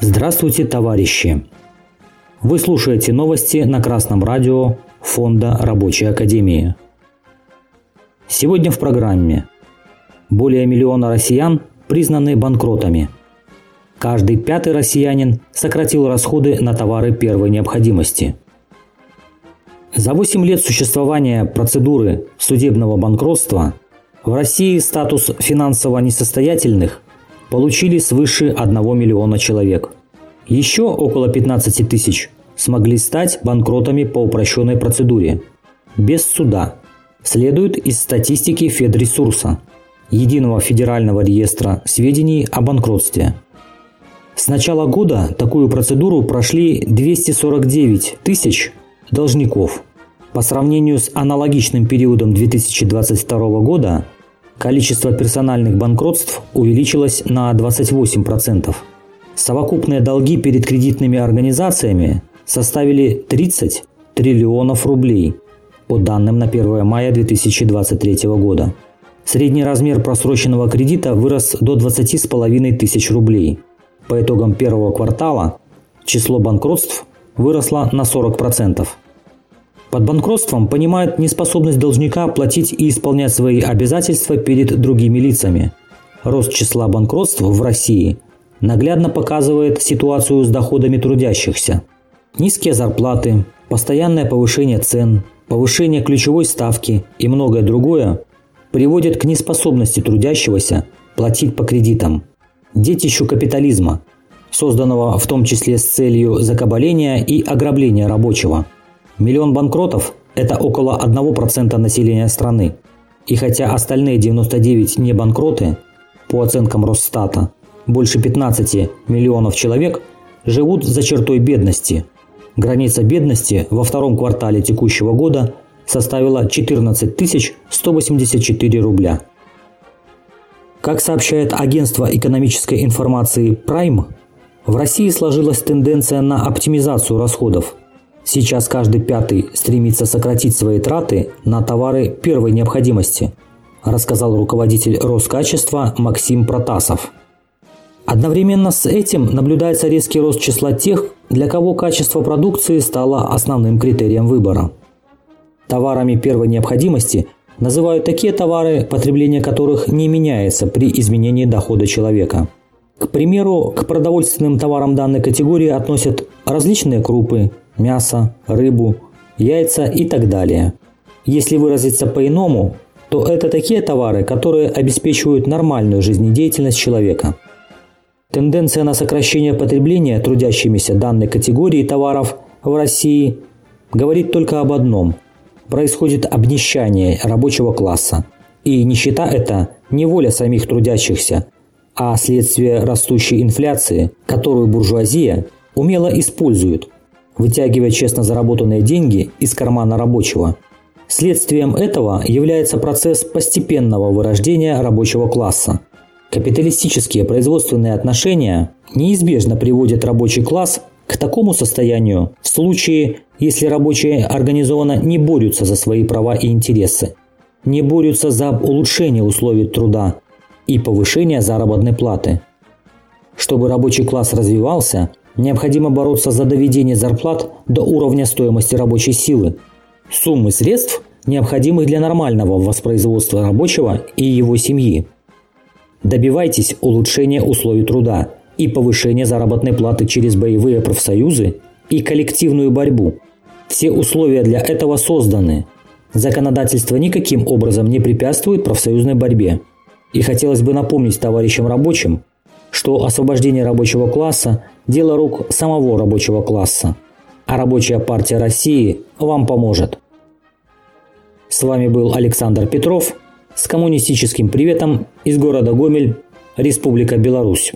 Здравствуйте, товарищи! Вы слушаете новости на Красном радио Фонда Рабочей Академии. Сегодня в программе более миллиона россиян признаны банкротами. Каждый пятый россиянин сократил расходы на товары первой необходимости. За 8 лет существования процедуры судебного банкротства в России статус финансово несостоятельных получили свыше 1 миллиона человек. Еще около 15 тысяч смогли стать банкротами по упрощенной процедуре, без суда, следует из статистики Федресурса, единого федерального реестра сведений о банкротстве. С начала года такую процедуру прошли 249 тысяч должников. По сравнению с аналогичным периодом 2022 года количество персональных банкротств увеличилось на 28%. Совокупные долги перед кредитными организациями составили 30 триллионов рублей по данным на 1 мая 2023 года. Средний размер просроченного кредита вырос до 20,5 тысяч рублей. По итогам первого квартала число банкротств выросло на 40%. Под банкротством понимают неспособность должника платить и исполнять свои обязательства перед другими лицами. Рост числа банкротств в России наглядно показывает ситуацию с доходами трудящихся. Низкие зарплаты, постоянное повышение цен, повышение ключевой ставки и многое другое приводят к неспособности трудящегося платить по кредитам. Детищу капитализма, созданного в том числе с целью закабаления и ограбления рабочего – Миллион банкротов – это около 1% населения страны. И хотя остальные 99 не банкроты, по оценкам Росстата, больше 15 миллионов человек живут за чертой бедности. Граница бедности во втором квартале текущего года составила 14 184 рубля. Как сообщает агентство экономической информации Prime, в России сложилась тенденция на оптимизацию расходов – Сейчас каждый пятый стремится сократить свои траты на товары первой необходимости, рассказал руководитель Роскачества Максим Протасов. Одновременно с этим наблюдается резкий рост числа тех, для кого качество продукции стало основным критерием выбора. Товарами первой необходимости называют такие товары, потребление которых не меняется при изменении дохода человека. К примеру, к продовольственным товарам данной категории относят различные крупы, мясо, рыбу, яйца и так далее. Если выразиться по-иному, то это такие товары, которые обеспечивают нормальную жизнедеятельность человека. Тенденция на сокращение потребления трудящимися данной категории товаров в России говорит только об одном – происходит обнищание рабочего класса. И нищета – это не воля самих трудящихся, а следствие растущей инфляции, которую буржуазия умело использует, вытягивая честно заработанные деньги из кармана рабочего. Следствием этого является процесс постепенного вырождения рабочего класса. Капиталистические производственные отношения неизбежно приводят рабочий класс к такому состоянию в случае, если рабочие организованно не борются за свои права и интересы, не борются за улучшение условий труда и повышение заработной платы. Чтобы рабочий класс развивался, Необходимо бороться за доведение зарплат до уровня стоимости рабочей силы. Суммы средств, необходимых для нормального воспроизводства рабочего и его семьи. Добивайтесь улучшения условий труда и повышения заработной платы через боевые профсоюзы и коллективную борьбу. Все условия для этого созданы. Законодательство никаким образом не препятствует профсоюзной борьбе. И хотелось бы напомнить товарищам рабочим, что освобождение рабочего класса – дело рук самого рабочего класса, а Рабочая партия России вам поможет. С вами был Александр Петров с коммунистическим приветом из города Гомель, Республика Беларусь.